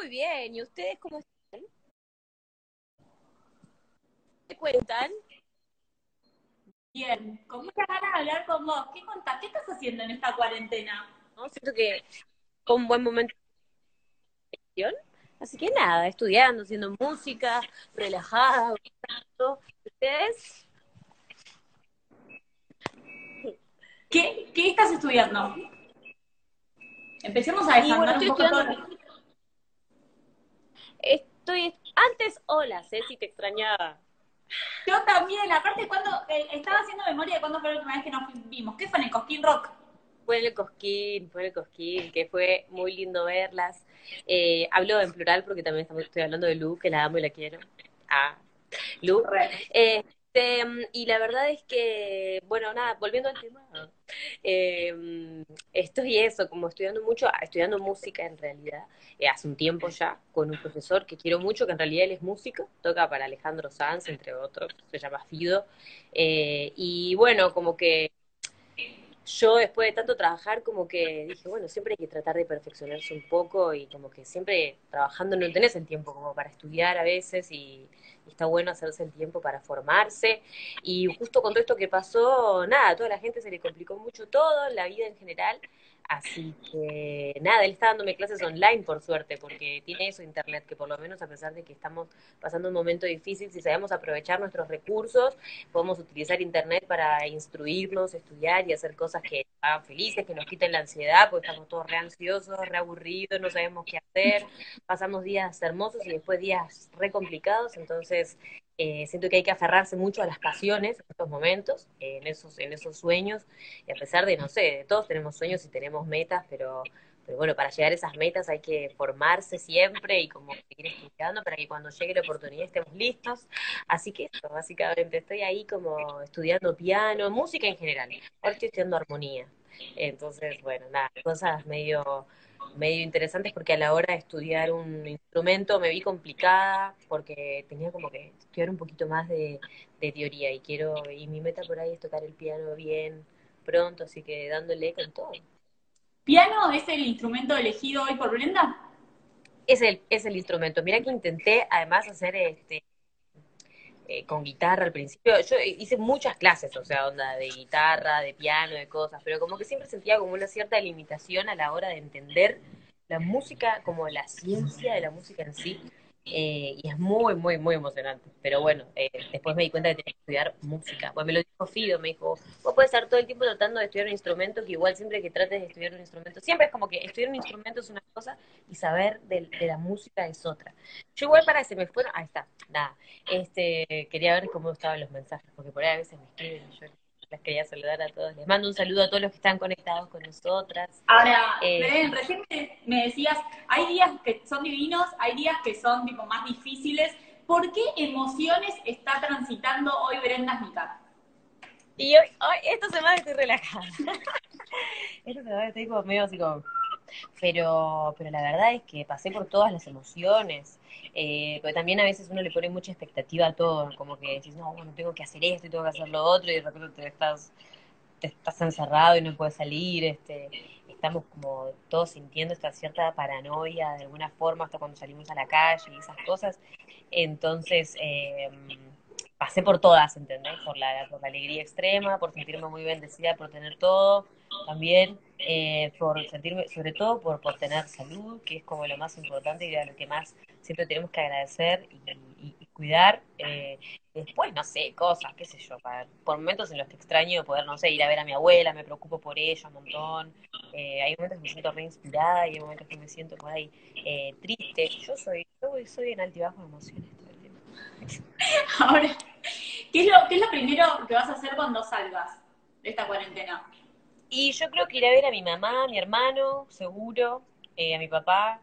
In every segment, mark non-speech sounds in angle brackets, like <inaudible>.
Muy bien, ¿y ustedes cómo están? ¿Qué cuentan? Bien, con muchas ganas de hablar con vos. ¿Qué contás? ¿Qué estás haciendo en esta cuarentena? ¿No? Siento que fue un buen momento de. Así que nada, estudiando, haciendo música, relajada. ¿Ustedes? ¿Qué, qué estás estudiando? Empecemos a bueno, desandar estoy un poco todo. Estoy. Antes, hola, Ceci, te extrañaba. Yo también, aparte cuando eh, estaba haciendo memoria de cuándo fue la última vez que nos vimos. ¿Qué fue en el Cosquín Rock? Fue en el Cosquín, fue en el Cosquín, que fue muy lindo verlas. Eh, hablo en plural porque también estamos- estoy hablando de Lu, que la amo y la quiero. Ah, Lu. Este, y la verdad es que, bueno, nada, volviendo al tema, eh, estoy eso, como estudiando mucho, estudiando música en realidad, eh, hace un tiempo ya, con un profesor que quiero mucho, que en realidad él es músico, toca para Alejandro Sanz, entre otros, se llama Fido, eh, y bueno, como que yo después de tanto trabajar, como que dije, bueno, siempre hay que tratar de perfeccionarse un poco y como que siempre trabajando no tenés el tiempo como para estudiar a veces y, está bueno hacerse el tiempo para formarse. Y justo con todo esto que pasó, nada, a toda la gente se le complicó mucho todo, la vida en general. Así que nada, él está dándome clases online por suerte, porque tiene eso internet, que por lo menos a pesar de que estamos pasando un momento difícil, si sabemos aprovechar nuestros recursos, podemos utilizar internet para instruirnos, estudiar y hacer cosas que nos hagan felices, que nos quiten la ansiedad, porque estamos todos re ansiosos, re aburridos, no sabemos qué hacer, pasamos días hermosos y después días re complicados, entonces eh, siento que hay que aferrarse mucho a las pasiones en estos momentos, en esos, en esos sueños, y a pesar de, no sé, todos tenemos sueños y tenemos metas, pero, pero bueno, para llegar a esas metas hay que formarse siempre y como seguir estudiando para que cuando llegue la oportunidad estemos listos. Así que eso, básicamente, estoy ahí como estudiando piano, música en general. Ahora estoy estudiando armonía. Entonces, bueno, nada, cosas medio, medio interesantes porque a la hora de estudiar un instrumento me vi complicada porque tenía como que estudiar un poquito más de, de teoría y quiero, y mi meta por ahí es tocar el piano bien pronto, así que dándole con todo. ¿Piano es el instrumento elegido hoy por Brenda? Es el, es el instrumento. Mira que intenté además hacer este eh, con guitarra al principio. Yo hice muchas clases, o sea, onda de guitarra, de piano, de cosas, pero como que siempre sentía como una cierta limitación a la hora de entender la música como la ciencia de la música en sí. Eh, y es muy, muy, muy emocionante. Pero bueno, eh, después me di cuenta que tenía que estudiar música. Pues me lo dijo Fido, me dijo, vos puedes estar todo el tiempo tratando de estudiar un instrumento, que igual siempre que trates de estudiar un instrumento, siempre es como que estudiar un instrumento es una cosa y saber de, de la música es otra. Yo igual para que se me fueron, ahí está, nada. Este, quería ver cómo estaban los mensajes, porque por ahí a veces me escriben y yo las quería saludar a todos. Les mando un saludo a todos los que están conectados con nosotras. Ahora, Eh, Belén, recién me, me decías, hay días que son divinos, hay días que son tipo más difíciles. ¿Por qué emociones está transitando hoy Brenda Smicar? Y hoy, hoy esta semana estoy relajada. <laughs> esta semana estoy como medio así como... Pero, pero la verdad es que pasé por todas las emociones. Eh, pero también a veces uno le pone mucha expectativa a todo, como que decís, no, bueno, tengo que hacer esto y tengo que hacer lo otro, y de repente te estás, te estás encerrado y no puedes salir, este, estamos como todos sintiendo esta cierta paranoia de alguna forma hasta cuando salimos a la calle y esas cosas. Entonces, eh, pasé por todas, ¿entendés? Por la, por la alegría extrema, por sentirme muy bendecida por tener todo, también eh, por sentirme, sobre todo por, por tener salud, que es como lo más importante y de lo que más siempre tenemos que agradecer y, cuidar. Eh, después, no sé, cosas, qué sé yo, para- por momentos en los que extraño poder, no sé, ir a ver a mi abuela, me preocupo por ella un montón. Eh, hay momentos que me siento re inspirada y hay momentos que me siento por eh, triste. Yo soy, yo soy en altibajo de emociones. <laughs> Ahora, ¿qué es, lo, ¿qué es lo primero que vas a hacer cuando salgas de esta cuarentena? Y yo creo que iré a ver a mi mamá, a mi hermano, seguro, eh, a mi papá,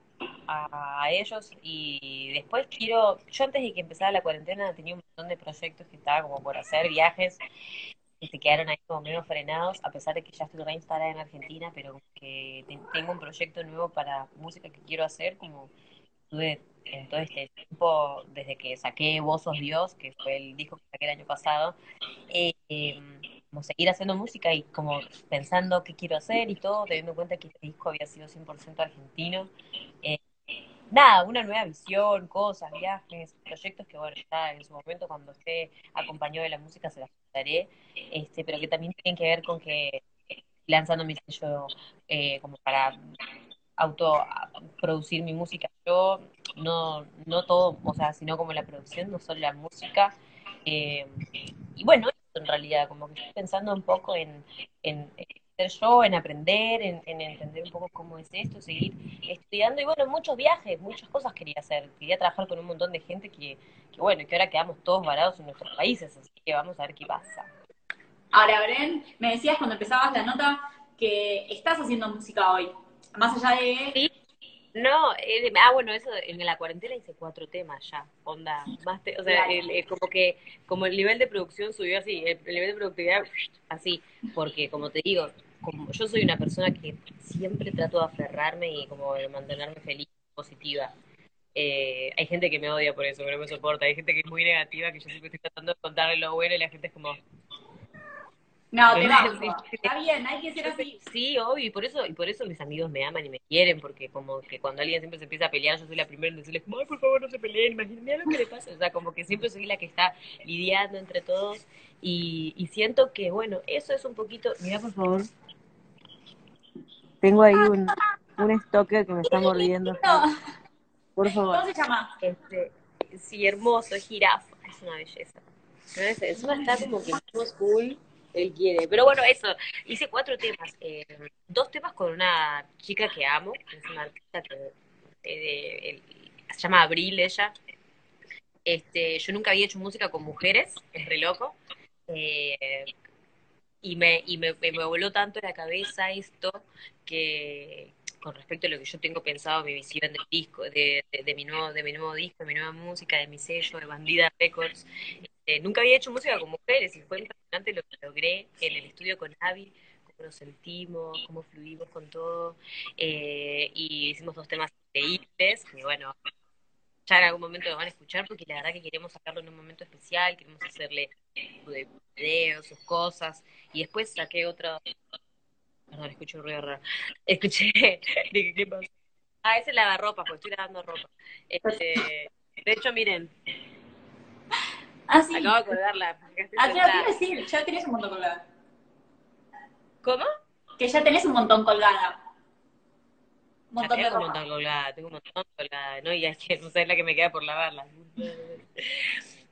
a, ellos. Y después quiero, yo antes de que empezara la cuarentena tenía un montón de proyectos que estaba como por hacer, viajes, que se quedaron ahí como medio frenados, a pesar de que ya estoy reinstalada en Argentina, pero que te- tengo un proyecto nuevo para música que quiero hacer, como estuve en todo este tiempo, desde que saqué Vos sos Dios, que fue el disco que saqué el año pasado, eh, eh, como seguir haciendo música y como pensando qué quiero hacer y todo, teniendo en cuenta que este disco había sido 100% argentino. Eh, nada, una nueva visión, cosas, viajes, proyectos que, bueno, ya en su momento cuando esté acompañado de la música se las contaré, este, pero que también tienen que ver con que lanzando mi sello eh, como para auto producir mi música yo, no, no todo, o sea, sino como la producción, no solo la música. Eh, y bueno, en realidad, como que estoy pensando un poco en, en, ser yo, en aprender, en, entender un poco cómo es esto, seguir estudiando. Y bueno, muchos viajes, muchas cosas quería hacer. Quería trabajar con un montón de gente que, que bueno, que ahora quedamos todos varados en nuestros países, así que vamos a ver qué pasa. Ahora, Bren, me decías cuando empezabas la nota que estás haciendo música hoy. Más allá de... Sí. No, eh, ah, bueno, eso en la cuarentena hice cuatro temas ya, onda, más o sea, como que, como el nivel de producción subió así, el, nivel de productividad así, porque como te digo, como yo soy una persona que siempre trato de aferrarme y como de mantenerme feliz, positiva. Eh, hay gente que me odia por eso, que no me soporta, hay gente que es muy negativa, que yo siempre estoy tratando de contarle lo bueno y la gente es como, no, te va. Está bien, hay que ser así. Sí, obvio, y por eso, y por eso mis amigos me aman y me quieren, porque como que cuando alguien siempre se empieza a pelear, yo soy la primera en decirles, ay, por favor, no se peleen, imagínate lo que le pasa. O sea, como que siempre soy la que está lidiando entre todos, y, y siento que, bueno, eso es un poquito. Mira, por favor. Tengo ahí un, un stalker que me está mordiendo. Por favor. ¿Cómo se llama? Este, sí, hermoso, jirafa, es una belleza. Encima está como que es cool él quiere. Pero bueno, eso, hice cuatro temas. Eh, dos temas con una chica que amo, es una artista que eh, se llama Abril ella. Este, yo nunca había hecho música con mujeres, es re loco. Eh, y me, y me, me, voló tanto la cabeza esto que con respecto a lo que yo tengo pensado, mi visión del disco, de, de, mi nuevo, de mi nuevo disco, de mi nueva música, de mi sello, de Bandida Records, eh, nunca había hecho música con mujeres y fue impresionante lo que logré en el estudio con Avi, cómo nos sentimos, cómo fluimos con todo. Eh, y hicimos dos temas increíbles que, bueno, ya en algún momento lo van a escuchar porque la verdad que queremos sacarlo en un momento especial, queremos hacerle videos, sus cosas. Y después saqué otro. Perdón, <laughs> escuché un ruido raro. Escuché. ¿Qué pasa? Ah, es lavarropa, porque estoy lavando ropa. Este, de hecho, miren, Ah, sí. Acabo de colgarla. Ah, claro, quiero decir, ya tenés un montón colgada. ¿Cómo? Que ya tenés un montón colgada. Un montón tengo un montón colgada, tengo un montón colgada, ¿no? Y es que no sé la que me queda por lavarla. <laughs>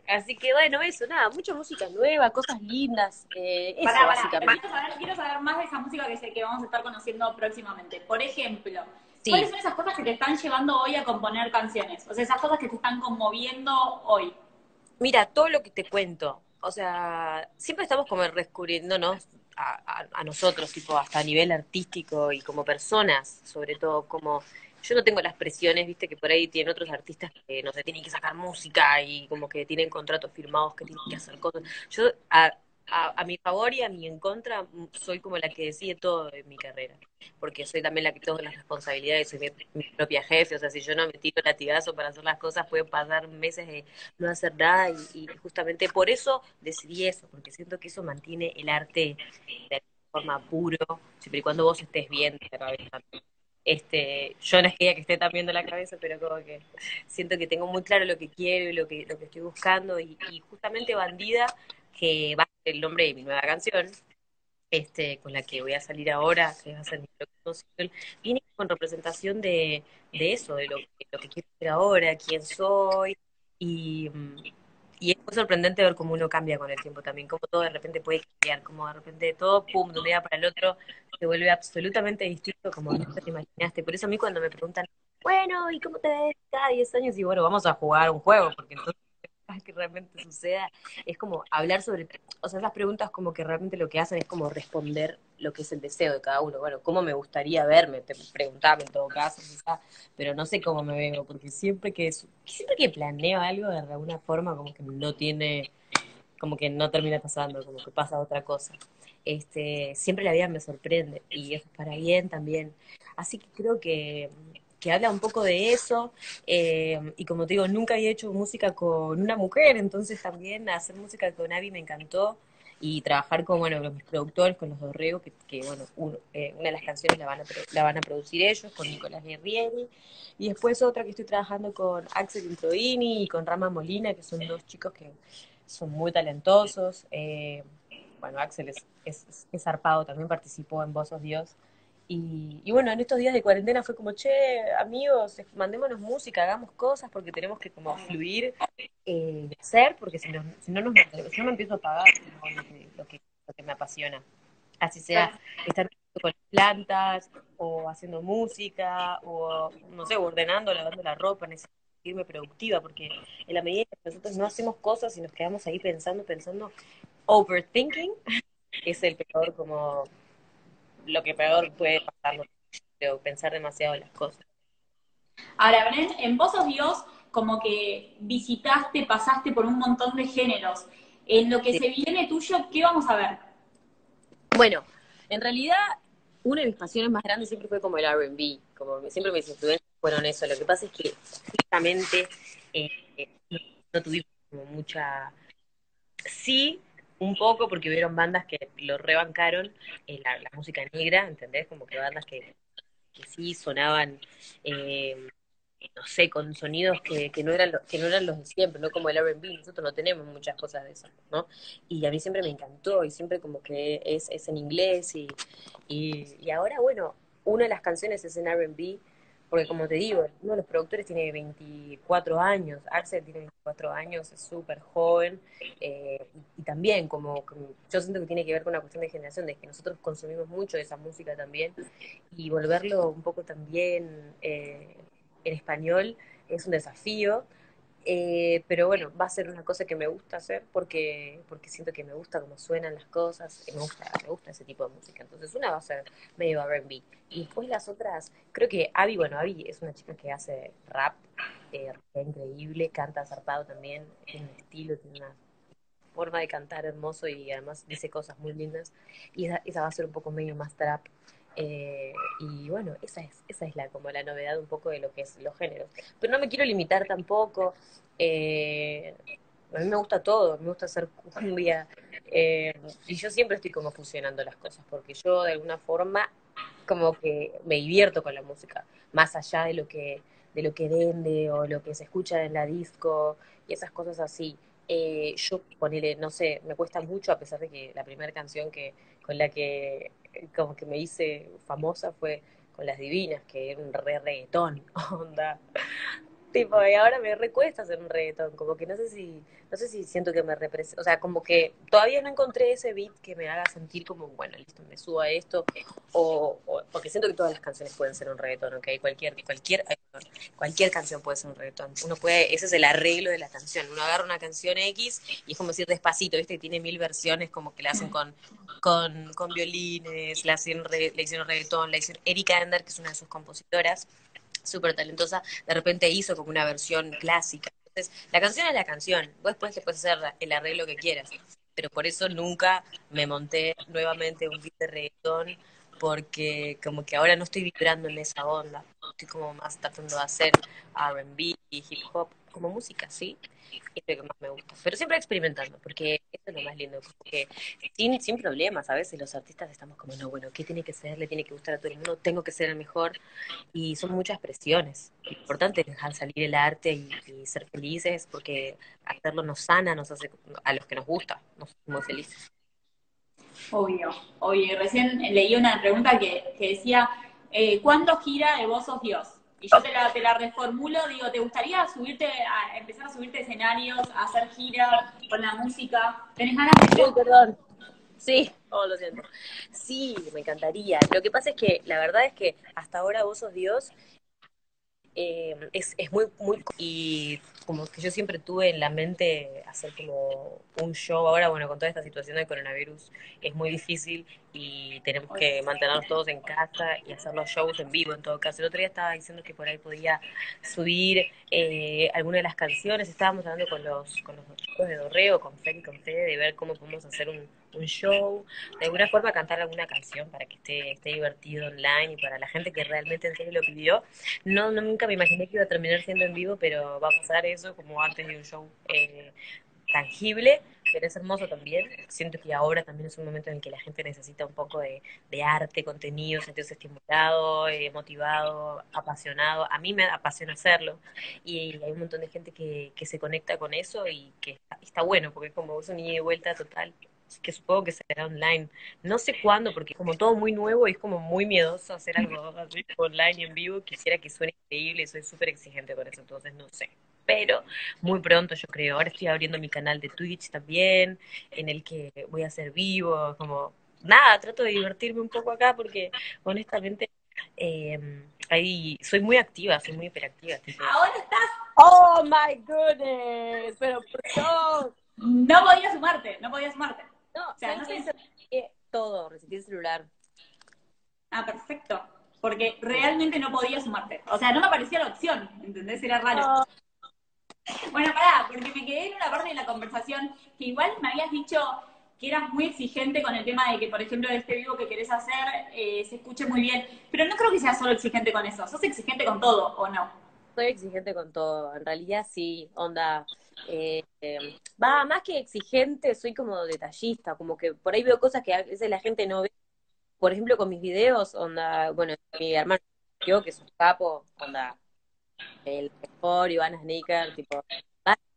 Así que bueno, eso, nada, mucha música nueva, cosas lindas. Eh, eso básicamente. Quiero saber, quiero saber más de esa música que sé que vamos a estar conociendo próximamente. Por ejemplo, ¿cuáles son esas cosas que te están llevando hoy a componer canciones? O sea, esas cosas que te están conmoviendo hoy. Mira, todo lo que te cuento, o sea, siempre estamos como descubriéndonos a, a, nosotros, tipo, hasta a nivel artístico y como personas, sobre todo, como yo no tengo las presiones, viste, que por ahí tienen otros artistas que no sé, tienen que sacar música y como que tienen contratos firmados que tienen que hacer cosas. Yo a, a, mi favor y a mi en contra, mm, soy como la que decide todo en mi carrera, porque soy también la que tengo las responsabilidades, soy mi, propia jefe, o sea, si yo no me tiro latigazo para hacer las cosas, pueden pasar meses de no hacer nada y, justamente por eso decidí eso, porque siento que eso mantiene el arte de forma puro, siempre y cuando vos estés bien la cabeza. Este, yo no es que esté tan bien de la cabeza, pero como que siento que tengo muy claro lo que quiero y lo que, lo que estoy buscando y, y justamente Bandida que va a ser el nombre de mi nueva canción, este, con la que voy a salir ahora, que va a ser mi próximo viene con representación de, de eso, de lo, lo, que quiero hacer ahora, quién soy, y, y es muy sorprendente ver cómo uno cambia con el tiempo también, cómo todo de repente puede cambiar, como de repente todo, pum, de un día para el otro, se vuelve absolutamente distinto como no te imaginaste. Por eso a mí cuando me preguntan, bueno, ¿y cómo te ves cada 10 años? Y bueno, vamos a jugar un juego, porque entonces que realmente suceda, es como hablar sobre, o sea, esas preguntas como que realmente lo que hacen es como responder lo que es el deseo de cada uno. Bueno, ¿cómo me gustaría verme? Te en todo caso, pero no sé cómo me veo, porque siempre que, siempre que planeo algo de alguna forma como que no tiene, como que no termina pasando, como que pasa otra cosa. Este, siempre la vida me sorprende y es para bien también. Así que creo que que habla un poco de eso. Eh, y como te digo, nunca había hecho música con una mujer, entonces también hacer música con Abby me encantó. y trabajar con, bueno, los productores, con los Dorrego, que, que bueno, eh, una de las canciones la van, a, la van a producir ellos, con Nicolás Guerrieri, y después otra que estoy trabajando con Axel Introdini y con Rama Molina, que son dos chicos que son muy talentosos. Eh, bueno, Axel es, es, es, zarpado, también participó en sos Dios. Y, y, bueno, en estos días de cuarentena fue como, che, amigos, mandémonos música, hagamos cosas porque tenemos que como fluir, eh, hacer, porque si no, si no, nos, si no me empiezo a pagar lo que, lo, que, lo que me apasiona. Así sea, estar con plantas, o haciendo música, o no sé, ordenando, lavando la ropa, necesito irme productiva, porque en la medida que nosotros no hacemos cosas y nos quedamos ahí pensando, pensando, overthinking <laughs> es el peor como lo que peor puede pasar, pensar demasiado las cosas. Ahora, Bren, en Vos sos Dios, como que visitaste, pasaste por un montón de géneros. En lo que se viene tuyo, ¿qué vamos a ver? Bueno, en realidad, una de mis pasiones más grandes siempre fue como el RB, como siempre mis influencias fueron eso. Lo que pasa es que justamente eh, no tuvimos como mucha... Sí, un poco porque hubieron bandas que lo rebancaron en la, música negra, ¿entendés? Como que bandas que, sí sonaban, eh, no sé, con sonidos que, que, no eran los, que no eran los de siempre, no como el R&B, nosotros no tenemos muchas cosas de eso, ¿no? Y a mí siempre me encantó y siempre como que es, es en inglés y, y, y ahora, bueno, una de las canciones es en R&B, porque como te digo, uno de los productores tiene 24 años, Axel tiene 24 años, es súper joven, eh, y, también como, yo siento que tiene que ver con una cuestión de generación, de que nosotros consumimos mucho de esa música también, y volverlo un poco también eh, en español es un desafío, eh, pero bueno, va a ser una cosa que me gusta hacer porque, porque siento que me gusta cómo suenan las cosas, me gusta, me gusta ese tipo de música. Entonces una va a ser medio R&B. Y después las otras, creo que Abby, bueno, Abby es una chica que hace rap, eh, increíble, canta zarpado también, tiene un estilo, tiene una forma de cantar hermoso y además dice cosas muy lindas. Y esa va a ser un poco medio más trap. Eh, y bueno, esa es, esa es la, como la novedad un poco de lo que es los géneros. Pero no me quiero limitar tampoco. Eh, a mí me gusta todo, me gusta hacer cumbia. Eh, y yo siempre estoy como fusionando las cosas, porque yo de alguna forma como que me divierto con la música, más allá de lo que, de lo que vende o lo que se escucha en la disco y esas cosas así. yo ponele, no sé, me cuesta mucho, a pesar de que la primera canción que con la que como que me hice famosa fue con las divinas, que era un re reggaetón, <laughs> onda. Tipo, y ahora me recuesta hacer un reggaetón, como que no sé si, no sé si siento que me representa, o sea, como que todavía no encontré ese beat que me haga sentir como, bueno, listo, me subo a esto, o, porque siento que todas las canciones pueden ser un reggaetón, ¿ok? Cualquier, cualquier, cualquier canción puede ser un reggaetón. Uno puede, ese es el arreglo de la canción. Uno agarra una canción X y es como decir despacito, ¿viste? Tiene mil versiones, como que la hacen con, con, violines, la hacen, hicieron reggaetón, la hicieron Erika Ender, que es una de sus compositoras súper talentosa, de repente hizo como una versión clásica. Entonces, la canción es la canción, vos después le puedes hacer el arreglo que quieras, pero por eso nunca me monté nuevamente un beat de reggaetón, porque como que ahora no estoy vibrando en esa onda, estoy como más tratando de hacer R&B hip hop como música, ¿sí? es lo que más me gusta. Pero siempre experimentando, porque eso es lo más lindo, porque sin, sin problemas, a veces los artistas estamos como, no, bueno, ¿qué tiene que ser? Le tiene que gustar a todo el mundo, tengo que ser el mejor, y son muchas presiones. Importante dejar salir el arte y, ser felices, porque hacerlo nos sana, nos hace, a los que nos gusta, nos hacemos felices. Obvio, obvio. Recién leí una pregunta que, que decía, eh, ¿cuándo gira de Vos sos Dios? Y yo te la, te la reformulo, digo, ¿te gustaría subirte, a empezar a subirte escenarios, a hacer gira con la música? ¿Tenés ganas de Uy, perdón. Sí, oh, lo siento. Sí, me encantaría. Lo que pasa es que la verdad es que hasta ahora vos sos Dios eh, es, es muy, muy... Y como que yo siempre tuve en la mente hacer como un show. Ahora, bueno, con toda esta situación del coronavirus es muy difícil y tenemos que mantenernos todos en casa y hacer los shows en vivo en todo caso. El otro día estaba diciendo que por ahí podía subir eh, alguna de las canciones. Estábamos hablando con los, con los chicos de Dorreo, con Fe y con Fede, de ver cómo podemos hacer un, un show, de alguna forma cantar alguna canción para que esté, esté divertido online y para la gente que realmente en serio lo pidió. No, no nunca me imaginé que iba a terminar siendo en vivo, pero va a pasar eso como antes de un show eh, tangible, pero es hermoso también. Siento que ahora también es un momento en el que la gente necesita un poco de, arte, contenido, sentirse estimulado, eh, motivado, apasionado. A mí me apasiona hacerlo y hay un montón de gente que, que se conecta con eso y que está, bueno, porque como es un ida y vuelta total que supongo que será online. No sé cuándo, porque es como todo muy nuevo y es como muy miedoso hacer algo así online y en vivo. Quisiera que suene increíble y soy súper exigente con eso, entonces no sé. Pero muy pronto yo creo. Ahora estoy abriendo mi canal de Twitch también, en el que voy a hacer vivo, como nada, trato de divertirme un poco acá porque honestamente eh, ahí soy muy activa, soy muy hiperactiva. Ahora estás. Oh my goodness, pero por No podía sumarte, no podía sumarte. No, o sea, no sé. Todo, resistir celular. Ah, perfecto. Porque realmente no podía sumarte. O sea, no me aparecía la opción, ¿entendés? Era raro. Bueno, pará, porque me quedé en una parte de la conversación que igual me habías dicho que eras muy exigente con el tema de que, por ejemplo, este vivo que querés hacer eh, se escuche muy bien. Pero no creo que seas solo exigente con eso. ¿Sos exigente con todo o no? Soy exigente con todo. En realidad sí, onda. Eh, va, más que exigente, soy como detallista, como que por ahí veo cosas que a veces la gente no ve. Por ejemplo, con mis videos, onda, bueno, mi hermano, que es un capo, onda, el mejor, Iván Sneaker, tipo,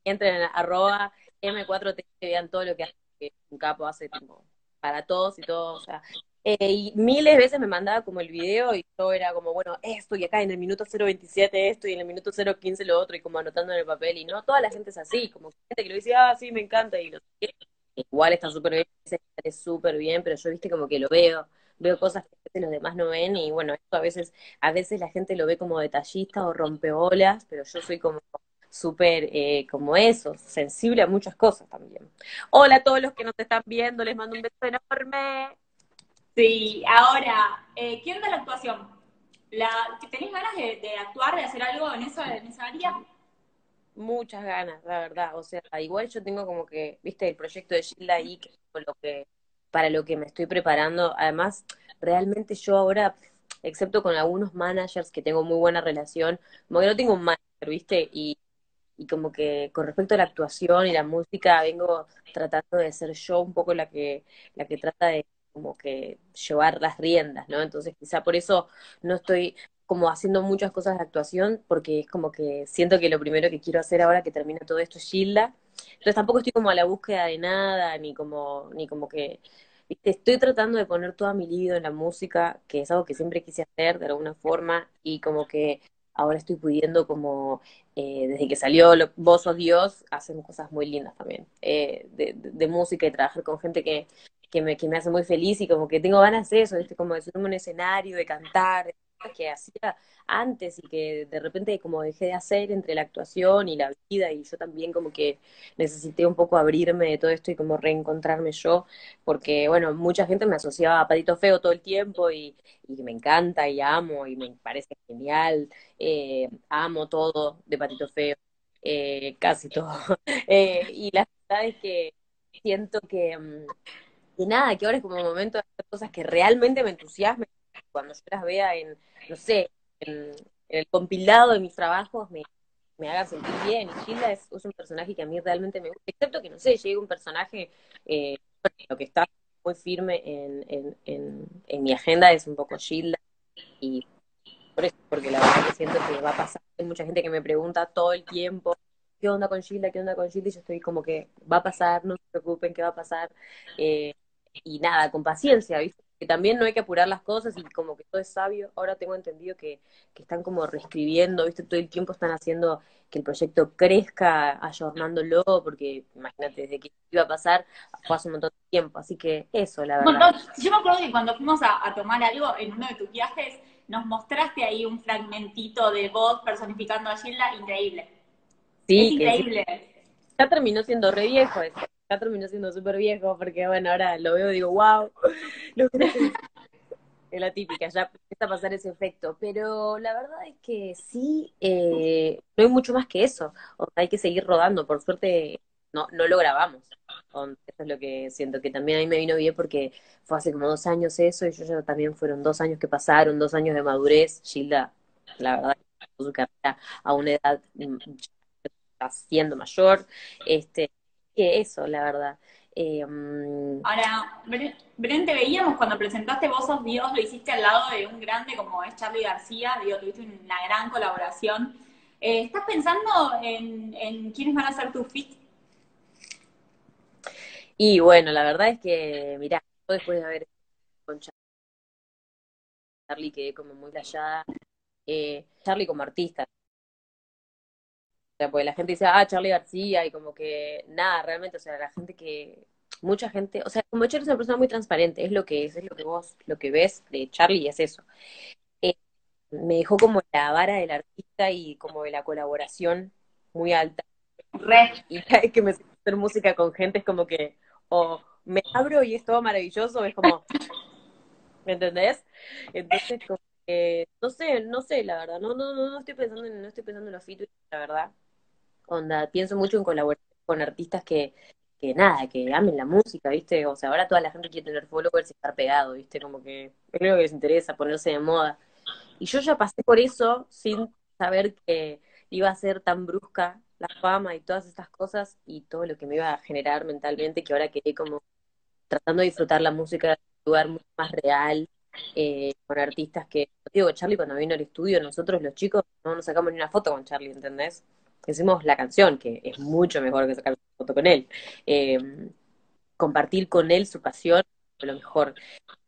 entren en arroba M4T y vean todo lo que hace, que un capo hace tipo, para todos y todo, o sea, eh, y miles de veces me mandaba como el video y todo era como, bueno, esto y acá en el minuto 027 esto y en el minuto 015 lo otro y como anotando en el papel y no, toda la gente es así, como gente que lo dice, ah, sí, me encanta y lo igual está súper bien, está súper bien, pero yo viste como que lo veo, veo cosas que los demás no ven y bueno, esto a veces, a veces la gente lo ve como detallista o rompeolas, pero yo soy como súper eh, como eso, sensible a muchas cosas también. Hola a todos los que nos están viendo, les mando un beso enorme. Sí, ahora, eh, ¿qué onda la actuación? La, ¿Tenés ganas de, actuar, de hacer algo en, eso, en esa área? Muchas ganas, la verdad. O sea, igual yo tengo como que, viste, el proyecto de Gilda ahí, que es lo que, para lo que me estoy preparando. Además, realmente yo ahora, excepto con algunos managers que tengo muy buena relación, como que no tengo un manager, viste, y, y como que con respecto a la actuación y la música, vengo tratando de ser yo un poco la que, la que trata de como que llevar las riendas, ¿no? Entonces quizá por eso no estoy como haciendo muchas cosas de actuación, porque es como que siento que lo primero que quiero hacer ahora que termina todo esto es Gilda. Entonces tampoco estoy como a la búsqueda de nada, ni como, ni como que, estoy tratando de poner toda mi libido en la música, que es algo que siempre quise hacer de alguna forma, y como que ahora estoy pudiendo como, eh, desde que salió Vos sos Dios, hacer cosas muy lindas también, eh, de, música y trabajar con gente que, que me, que me hace muy feliz y como que tengo ganas de eso, ¿viste? como de subirme un escenario, de cantar, que hacía antes y que de repente como dejé de hacer entre la actuación y la vida y yo también como que necesité un poco abrirme de todo esto y como reencontrarme yo, porque bueno, mucha gente me asociaba a Patito Feo todo el tiempo y, y me encanta y amo y me parece genial, eh, amo todo de Patito Feo, eh, casi todo. <laughs> Eh, y la verdad es que siento que... Mm, y nada, que ahora es como momento de hacer cosas que realmente me entusiasmen. Cuando yo las vea en, no sé, en, el compilado de mis trabajos, me, me haga sentir bien. Y Gilda es, un personaje que a mí realmente me gusta, excepto que, no sé, llegue un personaje, eh, lo que está muy firme en, en, en, mi agenda es un poco Gilda. Y por eso, porque la verdad que siento que va a pasar. Hay mucha gente que me pregunta todo el tiempo ¿qué onda con Gilda? ¿Qué onda con Gilda? Y yo estoy como que va a pasar, no se preocupen, ¿qué va a pasar? Eh, y nada, con paciencia, ¿viste? Que también no hay que apurar las cosas y como que todo es sabio. Ahora tengo entendido que, que están como reescribiendo, ¿viste? Todo el tiempo están haciendo que el proyecto crezca, ayornándolo, porque imagínate, desde que iba a pasar, hace un montón de tiempo. Así que eso, la verdad. Yo me acuerdo que cuando fuimos a, tomar algo en uno de tus viajes, nos mostraste ahí un fragmentito de voz personificando a Gilda, increíble. Sí, es increíble. Ya terminó siendo re viejo eso ya terminó siendo súper viejo, porque bueno, ahora lo veo y digo, wow, <laughs> es la típica, ya empieza a pasar ese efecto. Pero la verdad es que sí, eh, no hay mucho más que eso. O sea, hay que seguir rodando. Por suerte, no, no lo grabamos. Eso es lo que siento que también a mí me vino bien porque fue hace como dos años eso y yo ya también fueron dos años que pasaron, dos años de madurez. Gilda, la verdad, su carrera a una edad mm, siendo mayor. Este, que eso, la verdad. Eh, mm, Ahora, Bren, te veíamos cuando presentaste Vos sos Dios, lo hiciste al lado de un grande como es Charlie García, digo, tuviste una gran colaboración. Eh, ¿Estás pensando en, en quiénes van a ser tus fit? Y bueno, la verdad es que, mirá, después de haber con Charlie quedé como muy callada. Eh, Charlie como artista. O sea, pues la gente dice, ah, Charlie García, y como que nada, realmente, o sea, la gente que, mucha gente, o sea, como Charlie es una persona muy transparente, es lo que es, es lo que vos, lo que ves de Charlie es eso. Eh, me dejó como la vara del artista y como de la colaboración muy alta. <laughs> Y cada vez que me hacer música con gente es como que, o me abro y es todo maravilloso, es como, ¿me entendés? Entonces, como que, no sé, no sé, la verdad, no, no, no, no estoy pensando en, no estoy pensando en los features, la verdad. Onda, pienso mucho en colaborar con artistas que, que nada, que amen la música, ¿viste? O sea, ahora toda la gente quiere tener followers y estar pegado, ¿viste? Como que creo que les interesa ponerse de moda. Y yo ya pasé por eso sin saber que iba a ser tan brusca la fama y todas estas cosas y todo lo que me iba a generar mentalmente, que ahora quedé como tratando de disfrutar la música de un lugar mucho más real, eh, con artistas que, digo, Charlie cuando vino al estudio, nosotros los chicos no nos sacamos ni una foto con Charlie, ¿entendés? Hicimos la canción, que es mucho mejor que sacar una foto con él. Eh, compartir con él su pasión, lo mejor.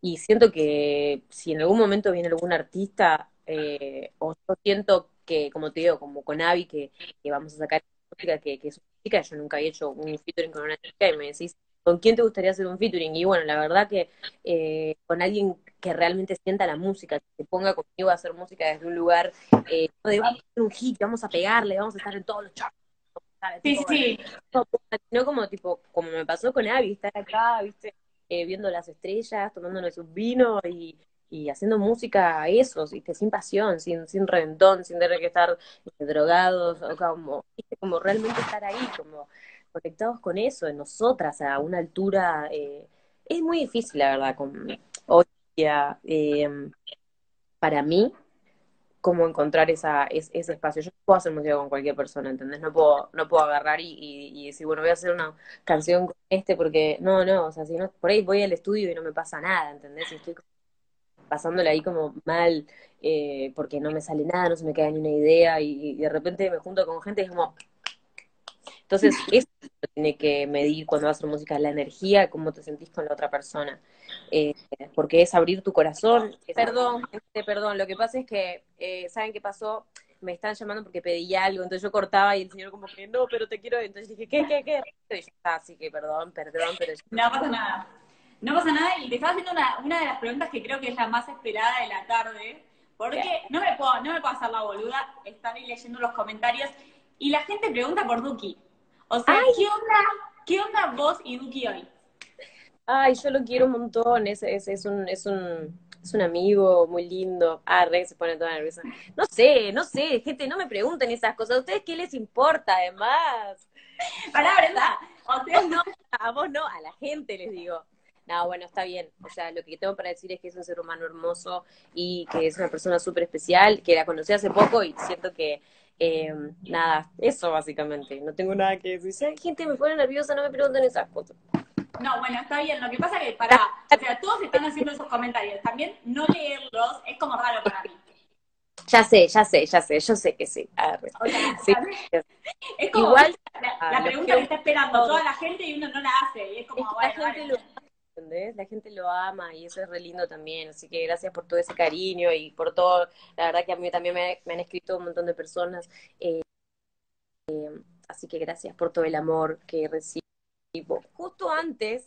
Y siento que si en algún momento viene algún artista, eh, o yo siento que, como te digo, como con Avi, que, vamos a sacar música que, es una chica, yo nunca había hecho un featuring con una chica, y me decís, ¿con quién te gustaría hacer un featuring? Y bueno, la verdad que eh, con alguien que realmente sienta la música, que se ponga conmigo a hacer música desde un lugar, eh, de vamos a hacer un hit, vamos a pegarle, vamos a estar en todos los charts. Sí, sí. No, como tipo, como me pasó con Abby, estar acá, viste, eh, viendo las estrellas, tomándonos un vino y, y haciendo música eso, ¿viste? sin pasión, sin, sin reventón, sin tener que estar drogados, o como, como realmente estar ahí, como conectados con eso, en nosotras, a una altura, eh, es muy difícil, la verdad, con, hoy eh, para mí, como encontrar esa, ese espacio. Yo no puedo hacer música con cualquier persona, ¿entendés? No puedo, no puedo agarrar y, y, decir, bueno, voy a hacer una canción con este porque, no, no, o sea, si no, por ahí voy al estudio y no me pasa nada, ¿entendés? Y estoy pasándole ahí como mal, eh, porque no me sale nada, no se me queda ni una idea, y, y de repente me junto con gente y es como, entonces, eso tiene que medir cuando vas a hacer música, la energía, cómo te sentís con la otra persona. Eh, porque es abrir tu corazón. Perdón, este, perdón, lo que pasa es que, eh, ¿saben qué pasó? Me están llamando porque pedí algo, entonces yo cortaba y el señor como que, no, pero te quiero, entonces dije, ¿qué, qué, qué? Y yo, así que perdón, perdón, pero... No pasa nada. No pasa nada, y te estaba haciendo una, una de las preguntas que creo que es la más esperada de la tarde, porque no me puedo, no me puedo hacer la boluda, estar ahí leyendo los comentarios, y la gente pregunta por Duki. O sea, ¿qué onda, ¿qué onda vos y Duki hoy? Ay, yo lo quiero un montón, es, es, es, un, es, un, es un amigo muy lindo. Ah, re, se pone toda nerviosa. No sé, no sé, gente, no me pregunten esas cosas. ¿A ustedes qué les importa, además? Pará, Brenda, o sea, <laughs> no, a vos no, a la gente les digo. No, bueno, está bien. O sea, lo que tengo para decir es que es un ser humano hermoso y que es una persona súper especial, que la conocí hace poco y siento que eh, nada, eso básicamente. No tengo nada que decir. Si hay gente me pone nerviosa, no me pregunten esas cosas. No, bueno, está bien. Lo que pasa es que, para, o sea, todos están haciendo esos comentarios. También no leerlos es como raro para mí. Ya sé, ya sé, ya sé, yo sé que sí. <laughs> sí. Es como Igual, la, pregunta que está esperando toda la gente y uno no la hace. Y es como, la gente lo la gente lo ama y eso es re lindo también, así que gracias por todo ese cariño y por todo, la verdad que a mí también me, han escrito un montón de personas, eh, eh, así que gracias por todo el amor que recibo. Justo antes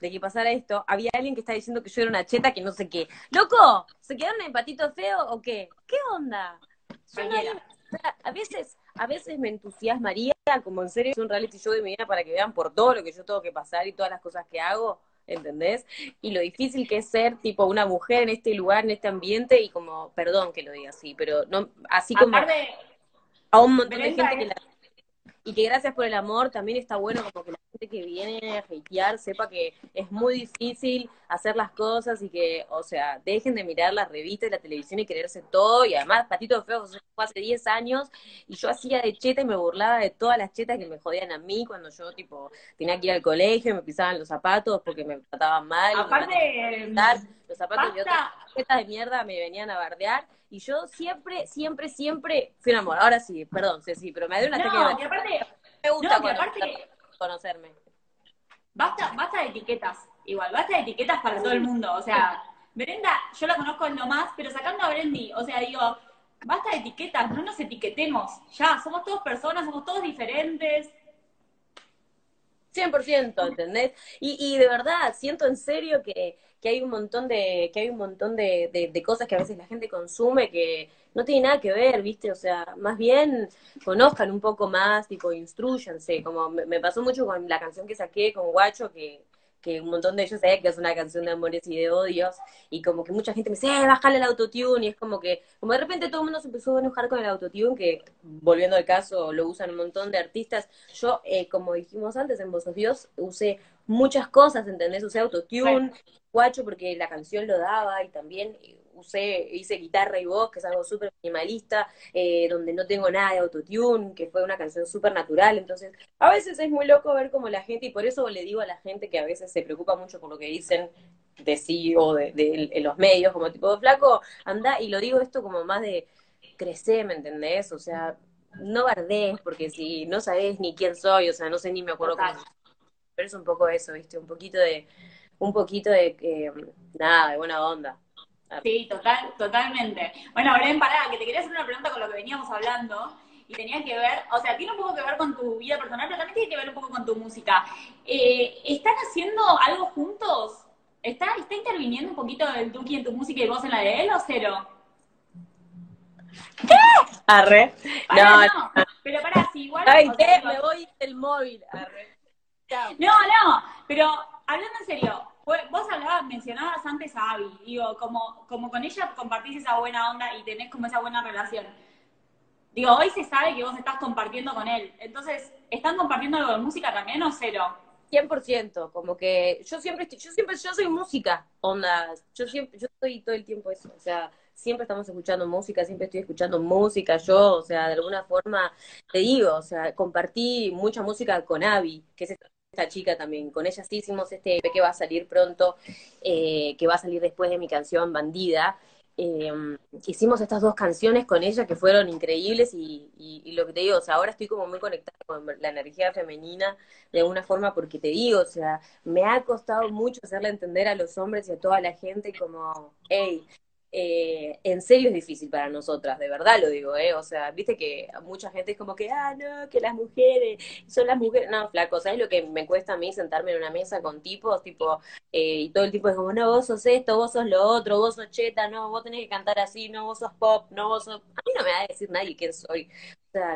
de que pasara esto, había alguien que estaba diciendo que yo era una cheta que no sé qué. ¡Loco! ¿Se quedaron en patito feo o qué? ¿Qué onda? a veces, a veces me entusiasmaría, como en serio, es un reality show de mi vida para que vean por todo lo que yo tengo que pasar y todas las cosas que hago. ¿Entendés? Y lo difícil que es ser tipo una mujer en este lugar, en este ambiente, y como, perdón que lo diga así, pero no, así como a un montón de gente que la... y que gracias por el amor también está bueno como que la gente que viene a hatear sepa que es muy difícil hacer las cosas y que, o sea, dejen de mirar las revistas y la televisión y quererse todo. Y además, Patito Feo fue hace 10 años y yo hacía de cheta y me burlaba de todas las chetas que me jodían a mí cuando yo, tipo, tenía que ir al colegio y me pisaban los zapatos porque me trataban mal. Aparte, los zapatos de otras chetas de mierda me venían a bardear y yo siempre, siempre, siempre fui un amor. Ahora sí, perdón, sí, pero me dio una no, que aparte, me gusta no, aparte, conocerme. Basta, basta de etiquetas, igual, basta de etiquetas para todo el mundo. O sea, Brenda, yo la conozco en lo más, pero sacando a Brendy, o sea, digo, basta de etiquetas, no nos etiquetemos. Ya, somos todos personas, somos todos diferentes. 100%, ¿entendés? Y, y de verdad, siento en serio que, que hay un montón de, que hay un montón de, de, cosas que a veces la gente consume que no tiene nada que ver, ¿viste? O sea, más bien conozcan un poco más, tipo, instruyanse, como me, pasó mucho con la canción que saqué con Guacho, que, que un montón de ellos saben que es una canción de amores y de odios, y como que mucha gente me dice, eh, bájale el autotune, y es como que, como de repente todo el mundo se empezó a enojar con el autotune, que volviendo al caso, lo usan un montón de artistas. Yo, eh, como dijimos antes, en Vos Dios, usé muchas cosas, ¿entendés? Usé autotune, guacho porque la canción lo daba y también usé, hice guitarra y voz, que es algo súper minimalista, eh, donde no tengo nada de autotune, que fue una canción súper natural. Entonces, a veces es muy loco ver cómo la gente, y por eso le digo a la gente que a veces se preocupa mucho por lo que dicen de sí o de, los medios, como tipo, de flaco, anda, y lo digo esto como más de crecer, ¿me entendés? O sea, no bardees, porque si no sabés ni quién soy, o sea, no sé ni me acuerdo cómo. Pero es un poco eso, ¿viste? Un poquito de un poquito de que, nada, de buena onda. Sí, total, totalmente. Bueno, Bren, pará, que te quería hacer una pregunta con lo que veníamos hablando y tenía que ver, o sea, tiene un poco que ver con tu vida personal, pero también tiene que ver un poco con tu música. Eh, ¿Están haciendo algo juntos? ¿Está, ¿Está interviniendo un poquito el Duki en tu música y vos en la de él o cero? ¿Qué? Arre. no, no, pero pará, si igual... Ay, ¿qué? Me voy del móvil, arre. No, no, pero hablando en serio, vos hablabas, mencionabas antes a Abby, digo, como, como con ella compartís esa buena onda y tenés como esa buena relación. Digo, hoy se sabe que vos estás compartiendo con él. Entonces, ¿están compartiendo algo de música también o cero? 100%, como que yo siempre estoy, yo siempre, yo soy música, onda, yo siempre, yo estoy todo el tiempo eso, o sea, siempre estamos escuchando música, siempre estoy escuchando música, yo, o sea, de alguna forma, te digo, o sea, compartí mucha música con Abby, que chica también. Con ella sí hicimos este que va a salir pronto, eh, que va a salir después de mi canción Bandida. Eh, hicimos estas dos canciones con ella que fueron increíbles y, lo que te digo, o sea, ahora estoy como muy conectada con la energía femenina de alguna forma porque te digo, o sea, me ha costado mucho hacerle entender a los hombres y a toda la gente como, hey, eh, en serio es difícil para nosotras, de verdad lo digo, ¿eh? O sea, viste que mucha gente es como que, ah, no, que las mujeres, son las mujeres, no, flaco, ¿sabes lo que me cuesta a mí sentarme en una mesa con tipos, tipo, eh, y todo el tipo es como, no, vos sos esto, vos sos lo otro, vos sos cheta, no, vos tenés que cantar así, no, vos sos pop, no, vos sos... A mí no me va a decir nadie quién soy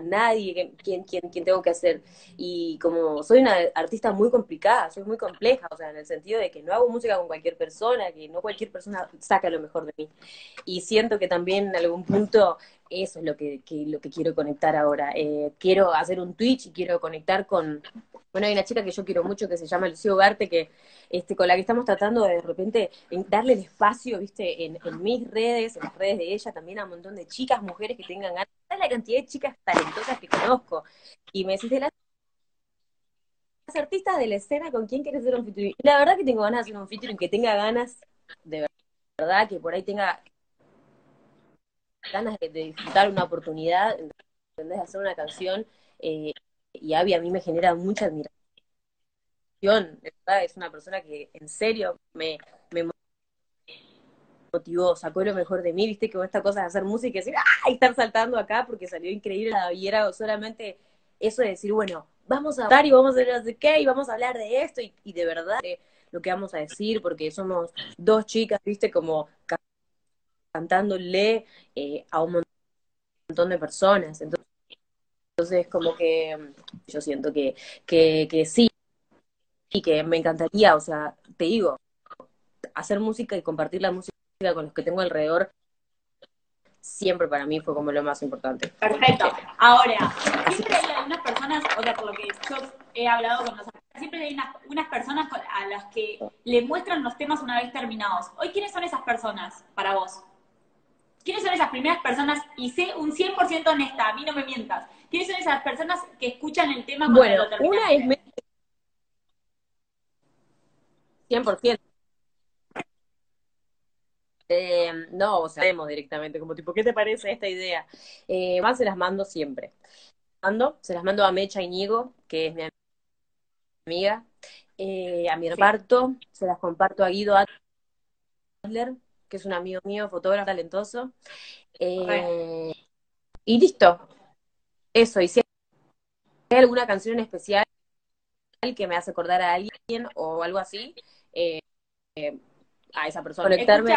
nadie, quién, quién, quién tengo que hacer. Y como soy una artista muy complicada, soy muy compleja, o sea, en el sentido de que no hago música con cualquier persona, que no cualquier persona saca lo mejor de mí. Y siento que también en algún punto eso es lo que, lo que quiero conectar ahora. Eh, quiero hacer un Twitch y quiero conectar con... Bueno, hay una chica que yo quiero mucho que se llama Lucio Garte, que este, con la que estamos tratando de, de repente darle el espacio, viste, en, mis redes, en las redes de ella, también a un montón de chicas, mujeres que tengan ganas. La cantidad de chicas talentosas que conozco. Y me decís de las artistas de la escena, ¿con quién quieres hacer un featuring? La verdad que tengo ganas de hacer un featuring que tenga ganas, de verdad, que por ahí tenga ganas de, disfrutar una oportunidad, de hacer una canción, eh, y Abby a mí me genera mucha admiración, ¿verdad? es una persona que en serio me, me motivó, sacó lo mejor de mí, viste que esta cosa de hacer música y decir, ¡ay! estar saltando acá porque salió increíble y era solamente eso de decir, bueno, vamos a hablar y vamos a hacer de qué y vamos a hablar de esto y, de verdad lo que vamos a decir porque somos dos chicas, viste, como cantándole eh, a un montón de personas. Entonces, entonces como que mm, yo siento que, que, que sí, y que me encantaría, o sea, te digo, hacer música y compartir la música con los que tengo alrededor siempre para mí fue como lo más importante. Perfecto. Ahora, siempre hay algunas personas, o sea, por lo que yo he hablado con los siempre hay unas, personas a las que le muestran los temas una vez terminados. Hoy, ¿quiénes son esas personas para vos? ¿Quiénes son esas primeras personas? Y sé un 100% honesta, a mí no me mientas. ¿Quiénes son esas personas que escuchan el tema cuando bueno, lo terminan? Una es 100%. Eh, no, o sea, vemos directamente, como tipo, ¿qué te parece esta idea? Eh, más se las mando siempre. Mando, se las mando a Mecha Iñigo, que es mi amiga, eh, a mi reparto, se las comparto a Guido Adler, que es un amigo mío, fotógrafo talentoso. Eh, y listo. Eso, y si hay alguna canción en especial que me hace acordar a alguien o algo así, eh, a esa persona. Conectarme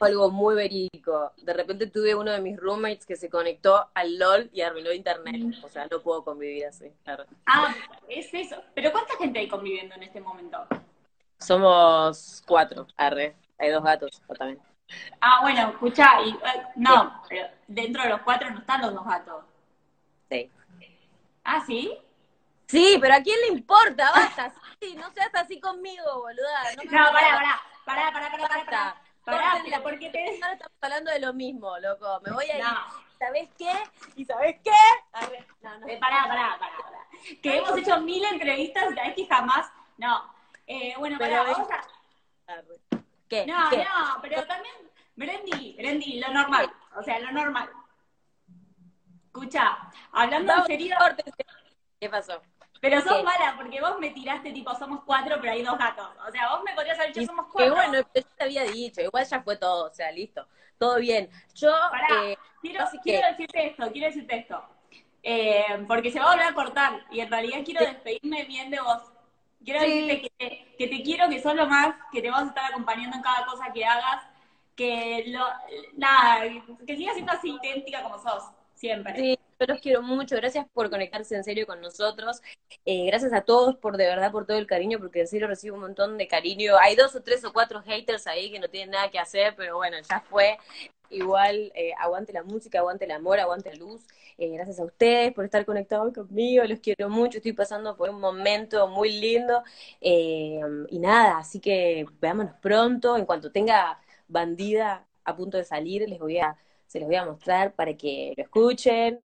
algo muy verídico. De repente tuve uno de mis roommates que se conectó al LOL y arruinó internet. Mm. O sea, no puedo convivir así. Ah, es eso. Pero ¿cuánta gente hay conviviendo en este momento? Somos cuatro, arre. Hay dos gatos también. Ah, bueno, escucha, y, eh, no, pero dentro de los cuatro no están los dos gatos. Sí. ¿Ah, sí? Sí, pero ¿a quién le importa? Basta, sí, no seas así conmigo, boluda. No, no pará, pará. Pará, pará, pará, pará. Pará, pará porque te... estamos hablando de lo mismo, loco. Me voy a ir. ¿Sabés qué? ¿Y sabés qué? No, no. Eh, pará, pará, pará, pará. Que hemos hecho mil entrevistas y sabés que jamás. No. Eh, bueno, pará, vamos a. ¿Qué? No, no, pero también. Brendi, Brendi, lo normal. O sea, lo normal. Escucha, hablando en serio. ¿Qué pasó? Pero sos mala, porque vos me tiraste tipo, somos cuatro, pero hay dos gatos. O sea, vos me podrías haber dicho, somos cuatro. Que bueno, yo te había dicho, igual ya fue todo, o sea, listo. Todo bien. Yo. eh, quiero, quiero decirte esto, quiero decirte esto. Eh, porque se va a volver a cortar y en realidad quiero despedirme bien de vos. Quiero decirte que te, que te quiero, que sos lo más, que te vamos a estar acompañando en cada cosa que hagas, que lo, nada, que sigas siendo así idéntica como sos, siempre. Sí, yo los quiero mucho, gracias por conectarse en serio con nosotros, eh, gracias a todos por de verdad por todo el cariño, porque en serio recibo un montón de cariño. Hay dos o tres o cuatro haters ahí que no tienen nada que hacer, pero bueno, ya fue. Igual, eh, aguante la música, aguante el amor, aguante la luz. Eh, gracias a ustedes por estar conectados conmigo, los quiero mucho, estoy pasando por un momento muy lindo. y nada, así que veámonos pronto, en cuanto tenga bandida a punto de salir, les voy a, se los voy a mostrar para que lo escuchen.